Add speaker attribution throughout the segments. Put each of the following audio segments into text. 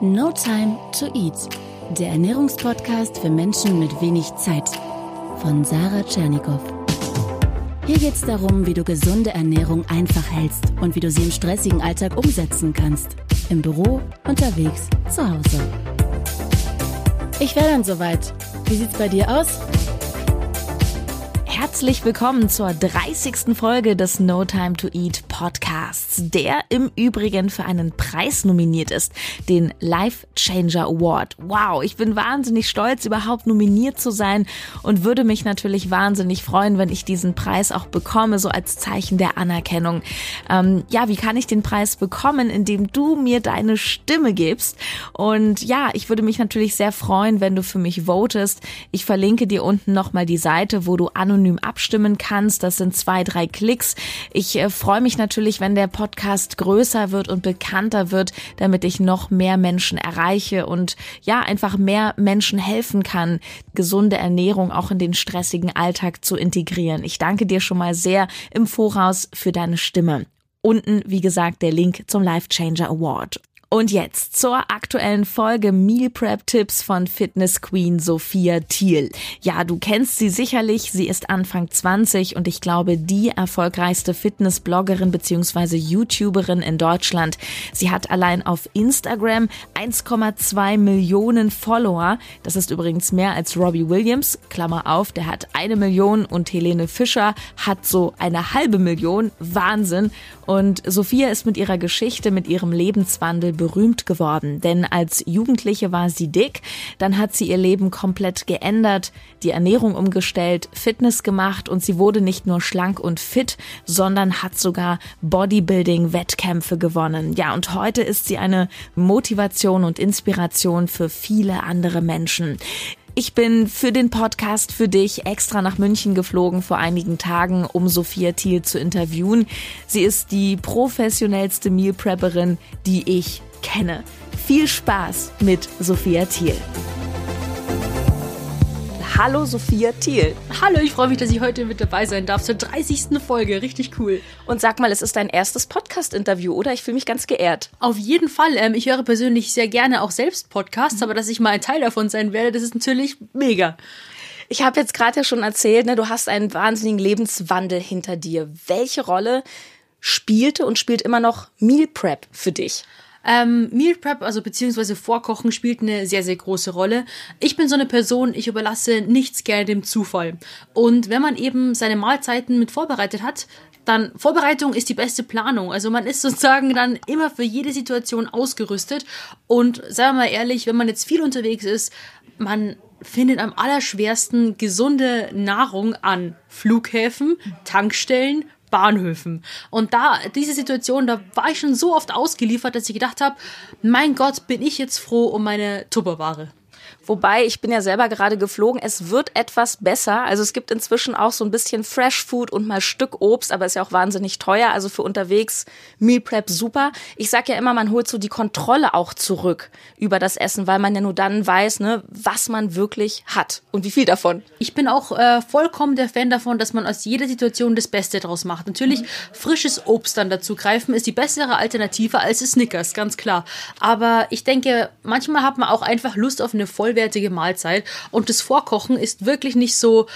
Speaker 1: No Time to Eat, der Ernährungspodcast für Menschen mit wenig Zeit von Sarah Tschernikow. Hier geht es darum, wie du gesunde Ernährung einfach hältst und wie du sie im stressigen Alltag umsetzen kannst. Im Büro, unterwegs, zu Hause. Ich wäre dann soweit. Wie sieht's bei dir aus?
Speaker 2: Herzlich willkommen zur 30. Folge des No Time to Eat Podcasts, der im Übrigen für einen Preis nominiert ist, den Life Changer Award. Wow, ich bin wahnsinnig stolz, überhaupt nominiert zu sein und würde mich natürlich wahnsinnig freuen, wenn ich diesen Preis auch bekomme, so als Zeichen der Anerkennung. Ähm, ja, wie kann ich den Preis bekommen, indem du mir deine Stimme gibst? Und ja, ich würde mich natürlich sehr freuen, wenn du für mich votest. Ich verlinke dir unten nochmal die Seite, wo du anonym anonym abstimmen kannst. Das sind zwei, drei Klicks. Ich äh, freue mich natürlich, wenn der Podcast größer wird und bekannter wird, damit ich noch mehr Menschen erreiche und ja, einfach mehr Menschen helfen kann, gesunde Ernährung auch in den stressigen Alltag zu integrieren. Ich danke dir schon mal sehr im Voraus für deine Stimme. Unten, wie gesagt, der Link zum Life Changer Award. Und jetzt zur aktuellen Folge Meal Prep Tipps von Fitness Queen Sophia Thiel. Ja, du kennst sie sicherlich. Sie ist Anfang 20 und ich glaube die erfolgreichste Fitness-Bloggerin bzw. YouTuberin in Deutschland. Sie hat allein auf Instagram 1,2 Millionen Follower. Das ist übrigens mehr als Robbie Williams. Klammer auf, der hat eine Million und Helene Fischer hat so eine halbe Million. Wahnsinn. Und Sophia ist mit ihrer Geschichte, mit ihrem Lebenswandel berühmt geworden. Denn als Jugendliche war sie dick, dann hat sie ihr Leben komplett geändert, die Ernährung umgestellt, Fitness gemacht und sie wurde nicht nur schlank und fit, sondern hat sogar Bodybuilding-Wettkämpfe gewonnen. Ja, und heute ist sie eine Motivation und Inspiration für viele andere Menschen. Ich bin für den Podcast für dich extra nach München geflogen vor einigen Tagen, um Sophia Thiel zu interviewen. Sie ist die professionellste Meal Prepperin, die ich kenne. Viel Spaß mit Sophia Thiel. Hallo Sophia Thiel.
Speaker 3: Hallo, ich freue mich, dass ich heute mit dabei sein darf zur 30. Folge. Richtig cool.
Speaker 2: Und sag mal, es ist dein erstes Podcast-Interview, oder? Ich fühle mich ganz geehrt.
Speaker 3: Auf jeden Fall. Ähm, ich höre persönlich sehr gerne auch selbst Podcasts, mhm. aber dass ich mal ein Teil davon sein werde, das ist natürlich mega.
Speaker 2: Ich habe jetzt gerade ja schon erzählt, ne, du hast einen wahnsinnigen Lebenswandel hinter dir. Welche Rolle spielte und spielt immer noch Meal Prep für dich?
Speaker 3: Ähm, Meal Prep, also beziehungsweise Vorkochen, spielt eine sehr, sehr große Rolle. Ich bin so eine Person, ich überlasse nichts gerne dem Zufall. Und wenn man eben seine Mahlzeiten mit vorbereitet hat, dann Vorbereitung ist die beste Planung. Also man ist sozusagen dann immer für jede Situation ausgerüstet. Und sagen wir mal ehrlich, wenn man jetzt viel unterwegs ist, man findet am allerschwersten gesunde Nahrung an Flughäfen, Tankstellen, Bahnhöfen. Und da, diese Situation, da war ich schon so oft ausgeliefert, dass ich gedacht habe, mein Gott, bin ich jetzt froh um meine Tupperware.
Speaker 2: Wobei, ich bin ja selber gerade geflogen, es wird etwas besser. Also es gibt inzwischen auch so ein bisschen Fresh Food und mal Stück Obst, aber ist ja auch wahnsinnig teuer. Also für unterwegs Meal Prep super. Ich sag ja immer, man holt so die Kontrolle auch zurück über das Essen, weil man ja nur dann weiß, ne, was man wirklich hat und wie viel davon.
Speaker 3: Ich bin auch äh, vollkommen der Fan davon, dass man aus jeder Situation das Beste draus macht. Natürlich, frisches Obst dann dazu greifen ist die bessere Alternative als Snickers, ganz klar. Aber ich denke, manchmal hat man auch einfach Lust auf eine vollwertige Mahlzeit. Und das Vorkochen ist wirklich nicht so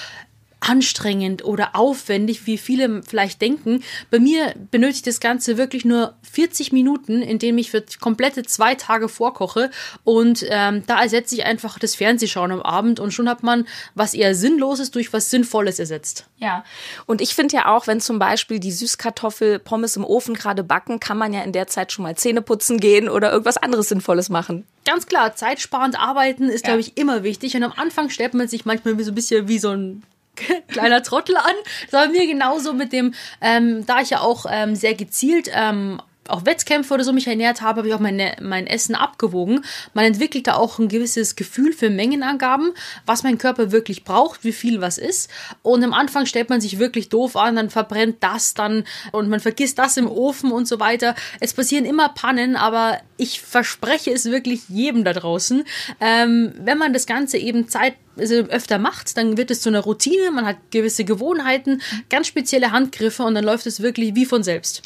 Speaker 3: anstrengend oder aufwendig, wie viele vielleicht denken. Bei mir benötigt das Ganze wirklich nur 40 Minuten, indem ich für komplette zwei Tage vorkoche und ähm, da ersetze ich einfach das Fernsehschauen am Abend und schon hat man was eher Sinnloses durch was Sinnvolles ersetzt.
Speaker 2: Ja, und ich finde ja auch, wenn zum Beispiel die Süßkartoffel Pommes im Ofen gerade backen, kann man ja in der Zeit schon mal Zähne putzen gehen oder irgendwas anderes Sinnvolles machen
Speaker 3: ganz klar, zeitsparend arbeiten ist, ja. glaube ich, immer wichtig. Und am Anfang stellt man sich manchmal so ein bisschen wie so ein kleiner Trottel an. Das war mir genauso mit dem, ähm, da ich ja auch ähm, sehr gezielt ähm, auch Wettkämpfe oder so mich ernährt habe, habe ich auch meine, mein Essen abgewogen. Man entwickelt da auch ein gewisses Gefühl für Mengenangaben, was mein Körper wirklich braucht, wie viel was ist. Und am Anfang stellt man sich wirklich doof an, dann verbrennt das dann und man vergisst das im Ofen und so weiter. Es passieren immer Pannen, aber ich verspreche es wirklich jedem da draußen. Ähm, wenn man das Ganze eben Zeit also öfter macht, dann wird es zu einer Routine, man hat gewisse Gewohnheiten, ganz spezielle Handgriffe und dann läuft es wirklich wie von selbst.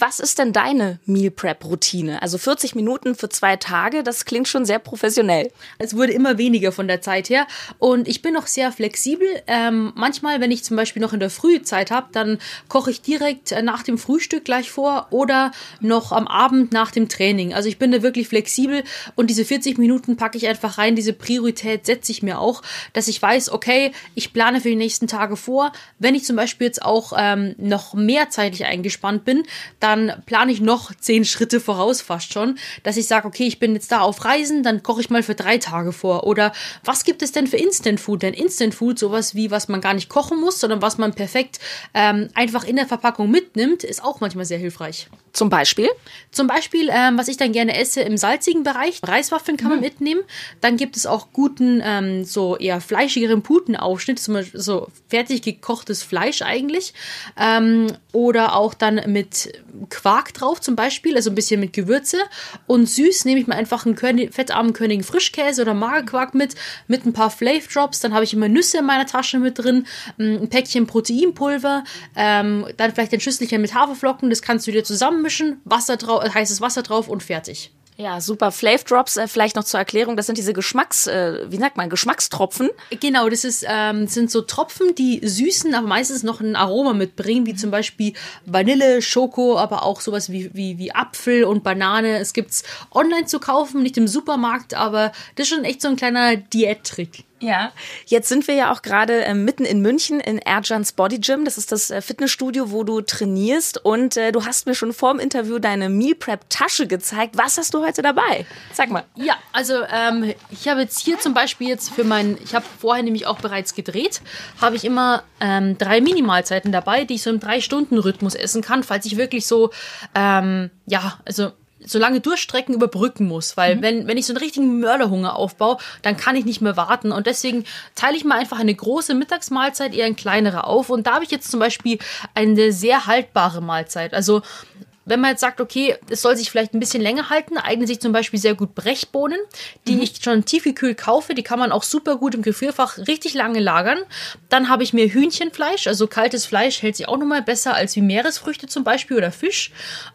Speaker 2: Was ist denn deine Meal Prep Routine? Also 40 Minuten für zwei Tage, das klingt schon sehr professionell.
Speaker 3: Es wurde immer weniger von der Zeit her und ich bin noch sehr flexibel. Ähm, manchmal, wenn ich zum Beispiel noch in der Früh Zeit habe, dann koche ich direkt äh, nach dem Frühstück gleich vor oder noch am Abend nach dem Training. Also ich bin da wirklich flexibel und diese 40 Minuten packe ich einfach rein. Diese Priorität setze ich mir auch, dass ich weiß, okay, ich plane für die nächsten Tage vor. Wenn ich zum Beispiel jetzt auch ähm, noch mehr zeitlich eingespannt bin, dann dann plane ich noch zehn Schritte voraus fast schon, dass ich sage, okay, ich bin jetzt da auf Reisen, dann koche ich mal für drei Tage vor. Oder was gibt es denn für Instant Food? Denn Instant Food, sowas wie, was man gar nicht kochen muss, sondern was man perfekt ähm, einfach in der Verpackung mitnimmt, ist auch manchmal sehr hilfreich.
Speaker 2: Zum Beispiel?
Speaker 3: Zum Beispiel, ähm, was ich dann gerne esse im salzigen Bereich, Reiswaffeln kann man mhm. mitnehmen. Dann gibt es auch guten, ähm, so eher fleischigeren Putenaufschnitt, zum Beispiel so fertig gekochtes Fleisch eigentlich. Ähm, oder auch dann mit Quark drauf zum Beispiel, also ein bisschen mit Gewürze. Und süß nehme ich mir einfach einen König, fettarmen Königen Frischkäse oder Magerquark mit, mit ein paar Flav Drops. Dann habe ich immer Nüsse in meiner Tasche mit drin, ein Päckchen Proteinpulver, ähm, dann vielleicht ein Schüsselchen mit Haferflocken. Das kannst du dir zusammenmischen, Wasser drauf, heißes Wasser drauf und fertig.
Speaker 2: Ja, super. Flav Drops, äh, vielleicht noch zur Erklärung, das sind diese Geschmacks, äh, wie sagt man, Geschmackstropfen.
Speaker 3: Genau, das ist, ähm, sind so Tropfen, die süßen, aber meistens noch ein Aroma mitbringen, wie zum Beispiel Vanille, Schoko, aber auch sowas wie, wie, wie Apfel und Banane. Es gibt's online zu kaufen, nicht im Supermarkt, aber das ist schon echt so ein kleiner Diättrick.
Speaker 2: Ja, jetzt sind wir ja auch gerade äh, mitten in München in Erjans Body Gym. Das ist das äh, Fitnessstudio, wo du trainierst. Und äh, du hast mir schon vor dem Interview deine Meal Prep Tasche gezeigt. Was hast du heute dabei? Sag mal.
Speaker 3: Ja, also ähm, ich habe jetzt hier zum Beispiel jetzt für mein, ich habe vorher nämlich auch bereits gedreht, habe ich immer ähm, drei Minimalzeiten dabei, die ich so im Drei-Stunden-Rhythmus essen kann, falls ich wirklich so, ähm, ja, also so lange Durchstrecken überbrücken muss. Weil mhm. wenn, wenn ich so einen richtigen Mörderhunger aufbaue, dann kann ich nicht mehr warten. Und deswegen teile ich mal einfach eine große Mittagsmahlzeit eher in kleinere auf. Und da habe ich jetzt zum Beispiel eine sehr haltbare Mahlzeit. Also wenn man jetzt sagt, okay, es soll sich vielleicht ein bisschen länger halten, eignen sich zum Beispiel sehr gut Brechbohnen, die mhm. ich schon tiefgekühlt kaufe. Die kann man auch super gut im Gefrierfach richtig lange lagern. Dann habe ich mir Hühnchenfleisch, also kaltes Fleisch hält sich auch nochmal besser als wie Meeresfrüchte zum Beispiel oder Fisch.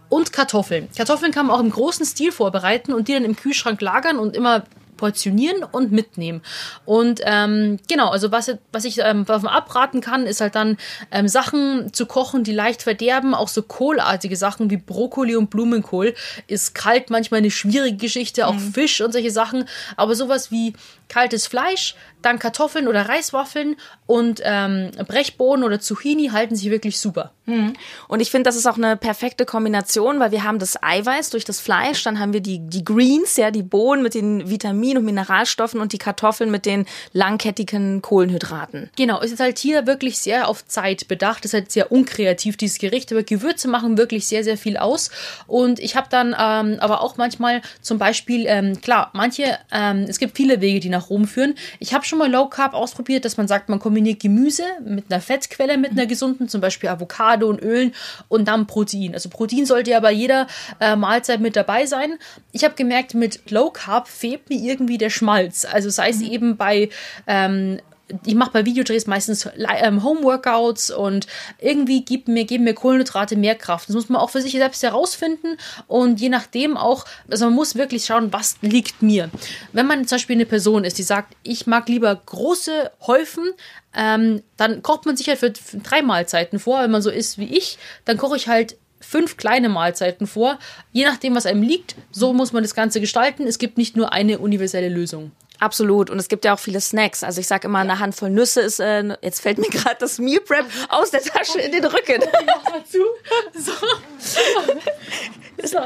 Speaker 3: Und Kartoffeln. Kartoffeln kann man auch im großen Stil vorbereiten und die dann im Kühlschrank lagern und immer portionieren und mitnehmen. Und ähm, genau, also was, was ich ähm, abraten kann, ist halt dann ähm, Sachen zu kochen, die leicht verderben. Auch so kohlartige Sachen wie Brokkoli und Blumenkohl ist kalt manchmal eine schwierige Geschichte, auch mhm. Fisch und solche Sachen. Aber sowas wie kaltes Fleisch, dann Kartoffeln oder Reiswaffeln und ähm, Brechbohnen oder Zucchini halten sich wirklich super.
Speaker 2: Mhm. Und ich finde, das ist auch eine perfekte Kombination, weil wir haben das Eiweiß durch das Fleisch, dann haben wir die, die Greens, ja, die Bohnen mit den Vitaminen und Mineralstoffen und die Kartoffeln mit den langkettigen Kohlenhydraten.
Speaker 3: Genau, es ist halt hier wirklich sehr auf Zeit bedacht. Es ist halt sehr unkreativ, dieses Gericht, aber Gewürze machen wirklich sehr, sehr viel aus. Und ich habe dann ähm, aber auch manchmal zum Beispiel, ähm, klar, manche, ähm, es gibt viele Wege, die nach Rom führen. Ich habe schon mal Low Carb ausprobiert, dass man sagt, man kombiniert Gemüse mit einer Fettquelle, mit einer gesunden, zum Beispiel Avocado und Ölen und dann Protein. Also Protein sollte ja bei jeder äh, Mahlzeit mit dabei sein. Ich habe gemerkt, mit Low Carb fehlt mir irgendwie der Schmalz. Also sei es mhm. eben bei ähm, ich mache bei Videodrehs meistens ähm, Homeworkouts und irgendwie gibt mir, geben mir Kohlenhydrate mehr Kraft. Das muss man auch für sich selbst herausfinden und je nachdem auch, also man muss wirklich schauen, was liegt mir. Wenn man zum Beispiel eine Person ist, die sagt, ich mag lieber große Häufen, ähm, dann kocht man sich halt für drei Mahlzeiten vor. Wenn man so ist wie ich, dann koche ich halt fünf kleine Mahlzeiten vor. Je nachdem, was einem liegt, so muss man das Ganze gestalten. Es gibt nicht nur eine universelle Lösung.
Speaker 2: Absolut. Und es gibt ja auch viele Snacks. Also ich sage immer, eine Handvoll Nüsse ist, äh, jetzt fällt mir gerade das Meal Prep aus der Tasche in den Rücken. Zu. So.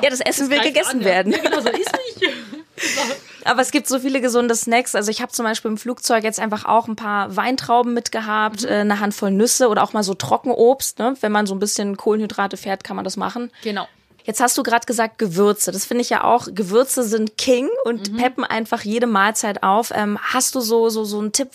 Speaker 2: Ja, das Essen das will gegessen an, werden. Ja, genau, so ist nicht. Aber es gibt so viele gesunde Snacks. Also ich habe zum Beispiel im Flugzeug jetzt einfach auch ein paar Weintrauben mitgehabt, mhm. Äh, eine Handvoll Nüsse oder auch mal so Trockenobst. Ne? Wenn man so ein bisschen Kohlenhydrate fährt, kann man das machen.
Speaker 3: Genau.
Speaker 2: Jetzt hast du gerade gesagt Gewürze. Das finde ich ja auch. Gewürze sind King und mhm. peppen einfach jede Mahlzeit auf. Ähm, hast du so so so einen Tipp?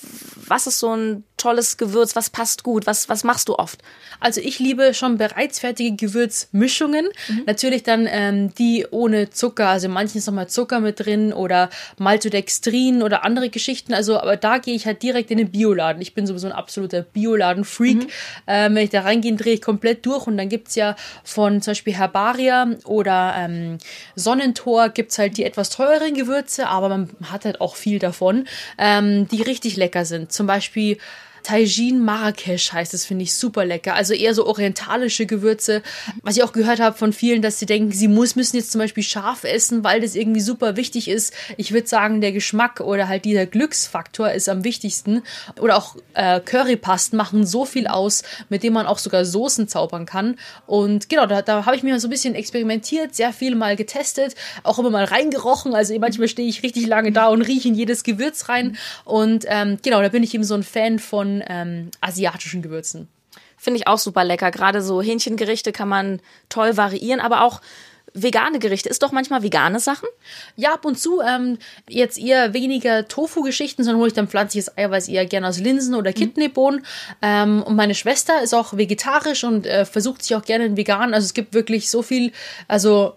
Speaker 2: Was ist so ein tolles Gewürz? Was passt gut? Was was machst du oft?
Speaker 3: Also ich liebe schon bereits fertige Gewürzmischungen. Mhm. Natürlich dann ähm, die ohne Zucker. Also manchen ist nochmal Zucker mit drin oder Maltodextrin oder andere Geschichten. Also aber da gehe ich halt direkt in den Bioladen. Ich bin sowieso ein absoluter Bioladen-Freak. Mhm. Ähm, wenn ich da reingehe, drehe ich komplett durch und dann gibt es ja von zum Beispiel Herbaria oder ähm, Sonnentor gibt es halt die etwas teureren Gewürze, aber man hat halt auch viel davon, ähm, die richtig lecker sind. Zum Beispiel Taijin Marrakesch heißt es, finde ich super lecker. Also eher so orientalische Gewürze. Was ich auch gehört habe von vielen, dass sie denken, sie muss, müssen jetzt zum Beispiel scharf essen, weil das irgendwie super wichtig ist. Ich würde sagen, der Geschmack oder halt dieser Glücksfaktor ist am wichtigsten. Oder auch äh, Currypasten machen so viel aus, mit dem man auch sogar Soßen zaubern kann. Und genau, da, da habe ich mir so ein bisschen experimentiert, sehr viel mal getestet, auch immer mal reingerochen. Also manchmal stehe ich richtig lange da und rieche in jedes Gewürz rein. Und ähm, genau, da bin ich eben so ein Fan von ähm, asiatischen Gewürzen.
Speaker 2: Finde ich auch super lecker. Gerade so Hähnchengerichte kann man toll variieren, aber auch vegane Gerichte. Ist doch manchmal vegane Sachen?
Speaker 3: Ja, ab und zu. Ähm, jetzt eher weniger Tofu-Geschichten, sondern hole ich dann pflanzliches Eiweiß eher gerne aus Linsen oder Kidneybohnen. Mhm. Ähm, und meine Schwester ist auch vegetarisch und äh, versucht sich auch gerne in vegan. Also es gibt wirklich so viel, also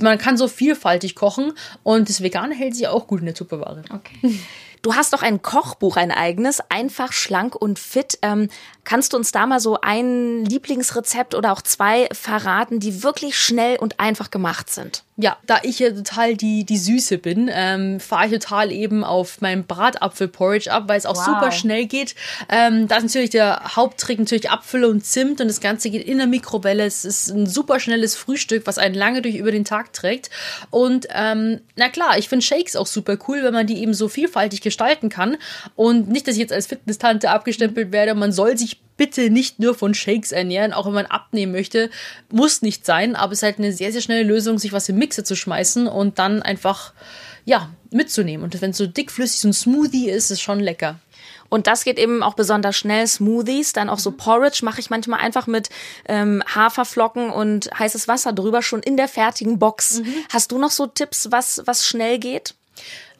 Speaker 3: man kann so vielfältig kochen und das Vegane hält sich auch gut in der Tupperware.
Speaker 2: Okay. Du hast doch ein Kochbuch, ein eigenes, einfach, schlank und fit. Ähm, kannst du uns da mal so ein Lieblingsrezept oder auch zwei verraten, die wirklich schnell und einfach gemacht sind?
Speaker 3: Ja, da ich ja total die, die Süße bin, ähm, fahre ich total eben auf meinem Bratapfel-Porridge ab, weil es auch wow. super schnell geht. Ähm, da ist natürlich der Haupttrick natürlich Apfel und Zimt und das Ganze geht in der Mikrowelle. Es ist ein super schnelles Frühstück, was einen lange durch über den Tag trägt. Und ähm, na klar, ich finde Shakes auch super cool, wenn man die eben so vielfältig gestalten kann. Und nicht, dass ich jetzt als Fitness-Tante abgestempelt werde, man soll sich bitte nicht nur von Shakes ernähren, auch wenn man abnehmen möchte. Muss nicht sein, aber es ist halt eine sehr, sehr schnelle Lösung, sich was im Mixer zu schmeißen und dann einfach, ja, mitzunehmen. Und wenn es so dickflüssig so ein Smoothie ist, ist es schon lecker.
Speaker 2: Und das geht eben auch besonders schnell. Smoothies, dann auch so mhm. Porridge mache ich manchmal einfach mit ähm, Haferflocken und heißes Wasser drüber, schon in der fertigen Box. Mhm. Hast du noch so Tipps, was, was schnell geht?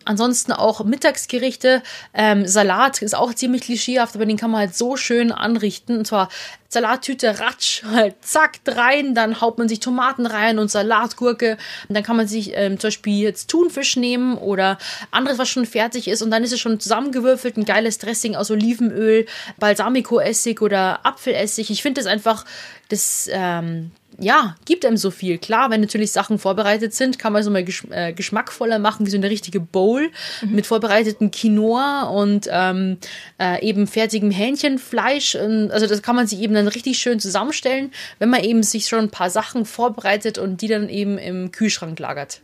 Speaker 3: Ansonsten auch Mittagsgerichte. Ähm, Salat ist auch ziemlich klischeehaft, aber den kann man halt so schön anrichten. Und zwar Salattüte, ratsch, halt zack, rein, dann haut man sich Tomaten rein und Salatgurke. Und dann kann man sich ähm, zum Beispiel jetzt Thunfisch nehmen oder anderes, was schon fertig ist. Und dann ist es schon zusammengewürfelt, ein geiles Dressing aus Olivenöl, Balsamico-Essig oder Apfelessig. Ich finde das einfach, das, ähm, ja, gibt einem so viel. Klar, wenn natürlich Sachen vorbereitet sind, kann man es mal gesch äh, geschmackvoller machen, wie so eine richtige Bowl mhm. mit vorbereitetem Quinoa und ähm, äh, eben fertigem Hähnchenfleisch. Und, also das kann man sich eben dann richtig schön zusammenstellen, wenn man eben sich schon ein paar Sachen vorbereitet und die dann eben im Kühlschrank lagert.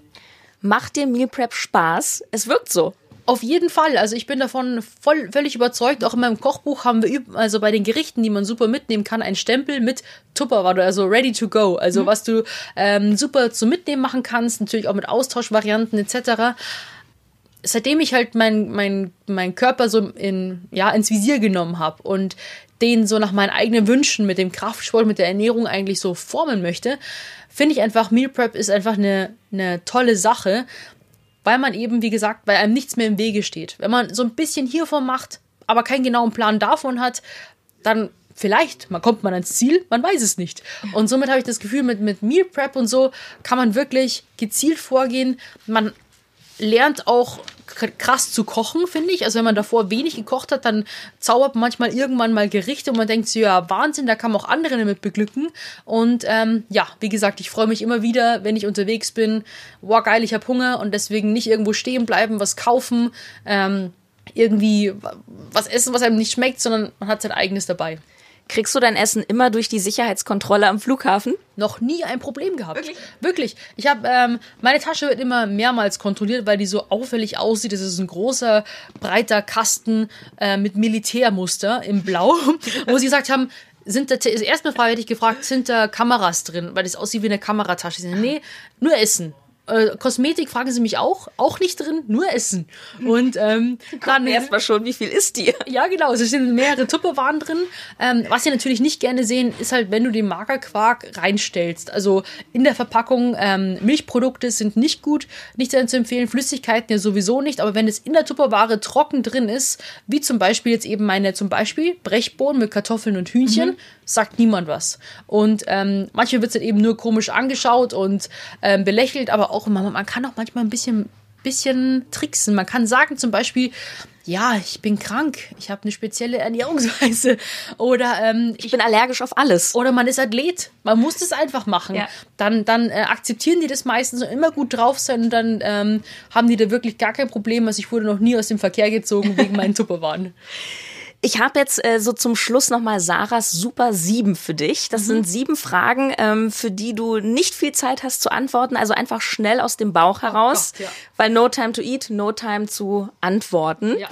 Speaker 2: Macht dir Meal Prep Spaß? Es wirkt so.
Speaker 3: Auf jeden Fall. Also ich bin davon voll, völlig überzeugt. Auch in meinem Kochbuch haben wir, also bei den Gerichten, die man super mitnehmen kann, einen Stempel mit Tupperware, also ready to go. Also mhm. was du ähm, super zum Mitnehmen machen kannst, natürlich auch mit Austauschvarianten etc. Seitdem ich halt mein, mein, mein Körper so in, ja, ins Visier genommen habe und den so nach meinen eigenen Wünschen mit dem Kraftsport, mit der Ernährung eigentlich so formen möchte, finde ich einfach, Meal Prep ist einfach eine, eine tolle Sache weil man eben, wie gesagt, weil einem nichts mehr im Wege steht. Wenn man so ein bisschen hiervon macht, aber keinen genauen Plan davon hat, dann vielleicht man kommt man ans Ziel, man weiß es nicht. Und somit habe ich das Gefühl, mit, mit Meal Prep und so kann man wirklich gezielt vorgehen. Man lernt auch krass zu kochen, finde ich. Also wenn man davor wenig gekocht hat, dann zaubert man manchmal irgendwann mal Gerichte und man denkt so, ja, Wahnsinn, da kann man auch andere damit beglücken. Und ähm, ja, wie gesagt, ich freue mich immer wieder, wenn ich unterwegs bin. Wow, geil, ich habe Hunger und deswegen nicht irgendwo stehen bleiben, was kaufen, ähm, irgendwie was essen, was einem nicht schmeckt, sondern man hat sein eigenes dabei.
Speaker 2: Kriegst du dein Essen immer durch die Sicherheitskontrolle am Flughafen?
Speaker 3: Noch nie ein Problem gehabt. Wirklich? Wirklich. Ich habe ähm, meine Tasche wird immer mehrmals kontrolliert, weil die so auffällig aussieht. Das ist ein großer breiter Kasten äh, mit Militärmuster im Blau, wo sie gesagt haben, sind da, also erstmal hätte ich gefragt, sind da Kameras drin, weil das aussieht wie eine Kameratasche. Nee, nur Essen Äh, Kosmetik fragen sie mich auch, auch nicht drin, nur Essen. Und ähm,
Speaker 2: dann erstmal schon, wie viel ist die?
Speaker 3: Ja, genau, es sind mehrere Tupperwaren drin. Ähm, was sie natürlich nicht gerne sehen, ist halt, wenn du den Magerquark reinstellst. Also in der Verpackung ähm, Milchprodukte sind nicht gut, nicht zu empfehlen, Flüssigkeiten ja sowieso nicht, aber wenn es in der Tupperware trocken drin ist, wie zum Beispiel jetzt eben meine zum Beispiel Brechbohnen mit Kartoffeln und Hühnchen, mhm. sagt niemand was. Und ähm, manchmal wird es halt eben nur komisch angeschaut und ähm, belächelt, aber auch immer, man kann auch manchmal ein bisschen, bisschen tricksen. Man kann sagen zum Beispiel, ja, ich bin krank, ich habe eine spezielle Ernährungsweise oder ähm,
Speaker 2: ich, ich, bin allergisch auf alles.
Speaker 3: Oder man ist Athlet, man muss das einfach machen. Ja. Dann, dann äh, akzeptieren die das meistens und immer gut drauf sein und dann ähm, haben die da wirklich gar kein Problem. Also ich wurde noch nie aus dem Verkehr gezogen wegen meinen Tupperwaren.
Speaker 2: Ich habe jetzt äh, so zum Schluss nochmal Sarahs Super 7 für dich. Das mhm. sind sieben Fragen, ähm, für die du nicht viel Zeit hast zu antworten. Also einfach schnell aus dem Bauch oh heraus. Gott, ja. Weil no time to eat, no time zu antworten. Ja.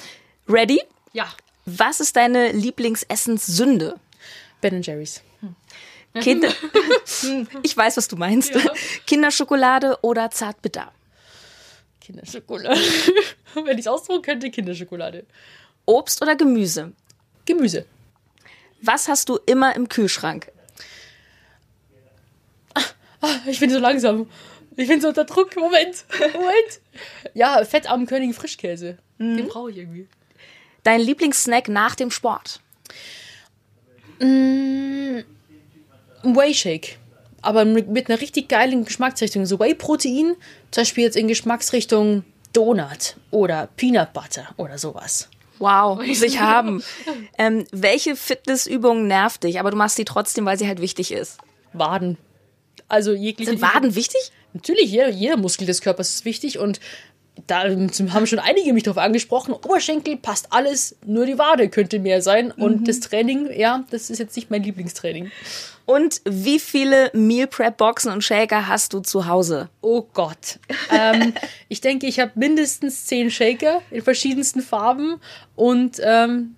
Speaker 2: Ready?
Speaker 3: Ja.
Speaker 2: Was ist deine Lieblingsessenssünde?
Speaker 3: Ben Jerry's.
Speaker 2: Hm. Kinder. ich weiß, was du meinst. Ja. Kinderschokolade oder Zartbitter?
Speaker 3: Kinderschokolade. Wenn ich es ausdrucken könnte, Kinderschokolade.
Speaker 2: Obst oder Gemüse?
Speaker 3: Gemüse.
Speaker 2: Was hast du immer im Kühlschrank?
Speaker 3: Ah, ich bin so langsam. Ich bin so unter Druck. Moment. Moment. Ja, fettarmen Frischkäse. Mhm. Den brauche ich irgendwie.
Speaker 2: Dein Lieblingssnack nach dem Sport?
Speaker 3: Mm, Whey Shake. Aber mit, mit einer richtig geilen Geschmacksrichtung. So Whey-Protein, zum Beispiel jetzt in Geschmacksrichtung Donut oder Peanut Butter oder sowas.
Speaker 2: Wow, muss ich haben. Ähm, welche Fitnessübung nervt dich, aber du machst sie trotzdem, weil sie halt wichtig ist?
Speaker 3: Waden. Also jegliche.
Speaker 2: Sind Waden wichtig?
Speaker 3: Natürlich, jeder, jeder Muskel des Körpers ist wichtig und da haben schon einige mich darauf angesprochen, Oberschenkel passt alles, nur die Wade könnte mehr sein. Und mhm. das Training, ja, das ist jetzt nicht mein Lieblingstraining.
Speaker 2: Und wie viele Meal Prep Boxen und Shaker hast du zu Hause?
Speaker 3: Oh Gott. ähm, ich denke, ich habe mindestens zehn Shaker in verschiedensten Farben und ähm,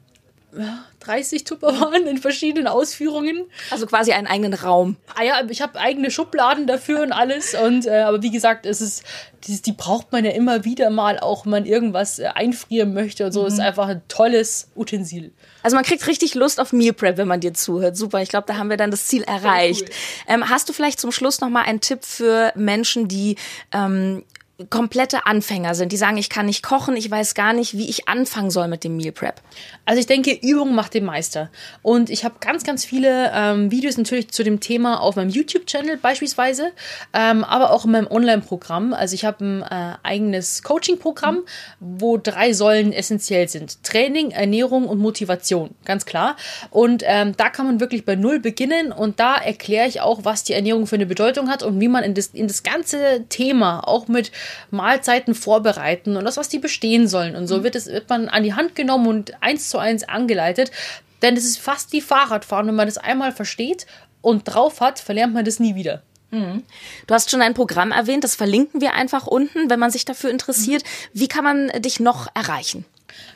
Speaker 3: 30 Tupperwaren in verschiedenen Ausführungen.
Speaker 2: Also quasi einen eigenen Raum.
Speaker 3: Ah ja, ich habe eigene Schubladen dafür und alles. Und äh, aber wie gesagt, es ist die, die, braucht man ja immer wieder mal, auch wenn man irgendwas äh, einfrieren möchte und so. Mhm. Ist einfach ein tolles Utensil.
Speaker 2: Also man kriegt richtig Lust auf Meal Prep, wenn man dir zuhört. Super, ich glaube, da haben wir dann das Ziel erreicht. Cool. Ähm, hast du vielleicht zum Schluss noch mal einen Tipp für Menschen, die ähm, komplette Anfänger sind, die sagen, ich kann nicht kochen, ich weiß gar nicht, wie ich anfangen soll mit dem Meal Prep?
Speaker 3: Also ich denke, Übung macht den Meister. Und ich habe ganz, ganz viele ähm, Videos natürlich zu dem Thema auf meinem YouTube-Channel beispielsweise, ähm, aber auch in meinem Online-Programm. Also ich habe ein äh, eigenes Coaching-Programm, wo drei Säulen essentiell sind. Training, Ernährung und Motivation, ganz klar. Und ähm, da kann man wirklich bei Null beginnen und da erkläre ich auch, was die Ernährung für eine Bedeutung hat und wie man in das, in das ganze Thema auch mit Mahlzeiten vorbereiten und das, was die bestehen sollen. Und so mhm. wird, es, wird man an die Hand genommen und eins zu eins angeleitet. Denn es ist fast wie Fahrradfahren. Wenn man das einmal versteht und drauf hat, verlernt man das nie wieder.
Speaker 2: Mhm. Du hast schon ein Programm erwähnt, das verlinken wir einfach unten, wenn man sich dafür interessiert. Wie kann man dich noch erreichen?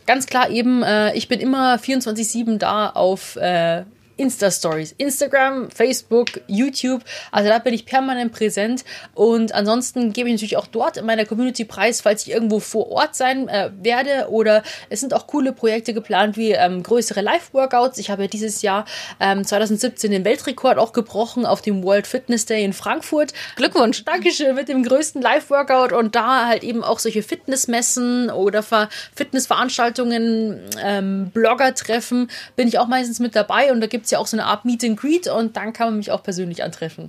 Speaker 3: Ganz klar eben, äh, ich bin immer 24-7 da auf äh, Insta-Stories. Instagram, Facebook, YouTube. Also da bin ich permanent präsent. Und ansonsten gebe ich natürlich auch dort in meiner Community preis, falls ich irgendwo vor Ort sein äh, werde. Oder es sind auch coole Projekte geplant wie ähm, größere Live-Workouts. Ich habe ja dieses Jahr ähm, 2017 den Weltrekord auch gebrochen auf dem World Fitness Day in Frankfurt. Glückwunsch. Dankeschön mit dem größten Live-Workout und da halt eben auch solche Fitnessmessen oder Fitnessveranstaltungen, ähm, Blogger-Treffen bin ich auch meistens mit dabei und da gibt gibt es ja auch so eine Art Meet and Greet und dann kann man mich auch persönlich antreffen.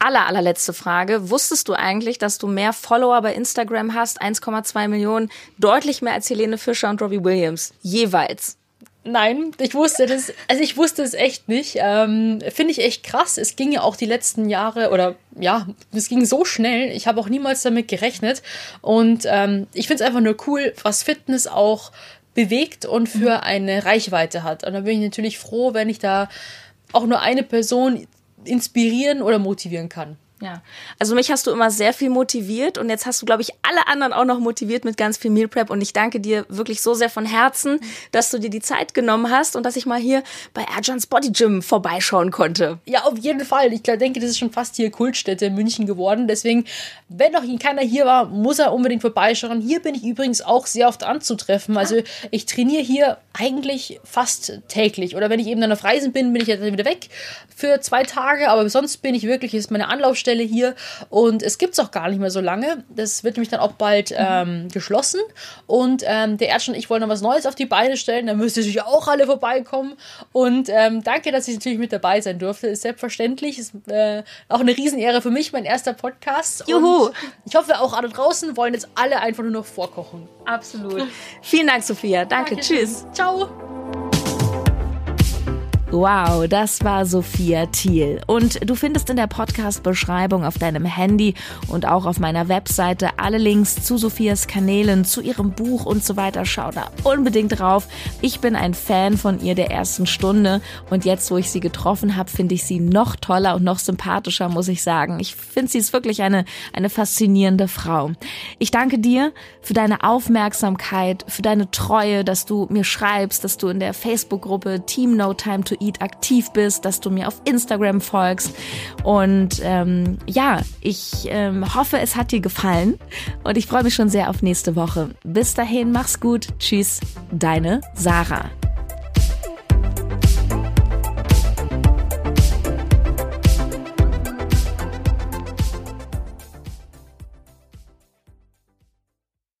Speaker 2: Aller, allerletzte Frage. Wusstest du eigentlich, dass du mehr Follower bei Instagram hast? 1,2 Millionen. Deutlich mehr als Helene Fischer und Robbie Williams. Jeweils.
Speaker 3: Nein, ich wusste das, also ich wusste es echt nicht. Ähm, Finde ich echt krass. Es ging ja auch die letzten Jahre oder ja, es ging so schnell. Ich habe auch niemals damit gerechnet. Und ähm, ich finde es einfach nur cool, was Fitness auch bewegt und für mhm. eine Reichweite hat. Und da bin ich natürlich froh, wenn ich da auch nur eine Person inspirieren oder motivieren kann.
Speaker 2: Ja, also mich hast du immer sehr viel motiviert und jetzt hast du, glaube ich, alle anderen auch noch motiviert mit ganz viel Meal Prep und ich danke dir wirklich so sehr von Herzen, dass du dir die Zeit genommen hast und dass ich mal hier bei Erjans Body Gym vorbeischauen konnte.
Speaker 3: Ja, auf jeden Fall. Ich denke, das ist schon fast hier Kultstätte in München geworden. Deswegen, wenn noch keiner hier war, muss er unbedingt vorbeischauen. Hier bin ich übrigens auch sehr oft anzutreffen. Also ich trainiere hier eigentlich fast täglich. Oder wenn ich eben dann auf Reisen bin, bin ich jetzt wieder weg für zwei Tage. Aber sonst bin ich wirklich, ist meine Anlaufstelle Tankstelle hier und es gibt es auch gar nicht mehr so lange. Das wird nämlich dann auch bald ähm, geschlossen und ähm, der Erdsch und ich wollen noch was Neues auf die Beine stellen. Da müsst ihr natürlich auch alle vorbeikommen und ähm, danke, dass ich natürlich mit dabei sein durfte. Ist selbstverständlich, ist äh, auch eine Riesenehre für mich, mein erster Podcast.
Speaker 2: Juhu!
Speaker 3: Und ich hoffe, auch alle draußen wollen jetzt alle einfach nur noch vorkochen.
Speaker 2: Absolut. Vielen Dank, Sophia. Danke. Dankeschön. Tschüss.
Speaker 3: Ciao.
Speaker 2: Wow, das war Sophia Thiel. Und du findest in der Podcast-Beschreibung auf deinem Handy und auch auf meiner Webseite alle Links zu Sophias Kanälen, zu ihrem Buch und so weiter. Schau da unbedingt drauf. Ich bin ein Fan von ihr der ersten Stunde und jetzt, wo ich sie getroffen habe, finde ich sie noch toller und noch sympathischer, muss ich sagen. Ich finde, sie ist wirklich eine, eine faszinierende Frau. Ich danke dir für deine Aufmerksamkeit, für deine Treue, dass du mir schreibst, dass du in der Facebook-Gruppe Team No Time to Eat aktiv bist, dass du mir auf Instagram folgst. Und ähm, ja, ich ähm, hoffe, es hat dir gefallen und ich freue mich schon sehr auf nächste Woche. Bis dahin, mach's gut. Tschüss, deine Sarah.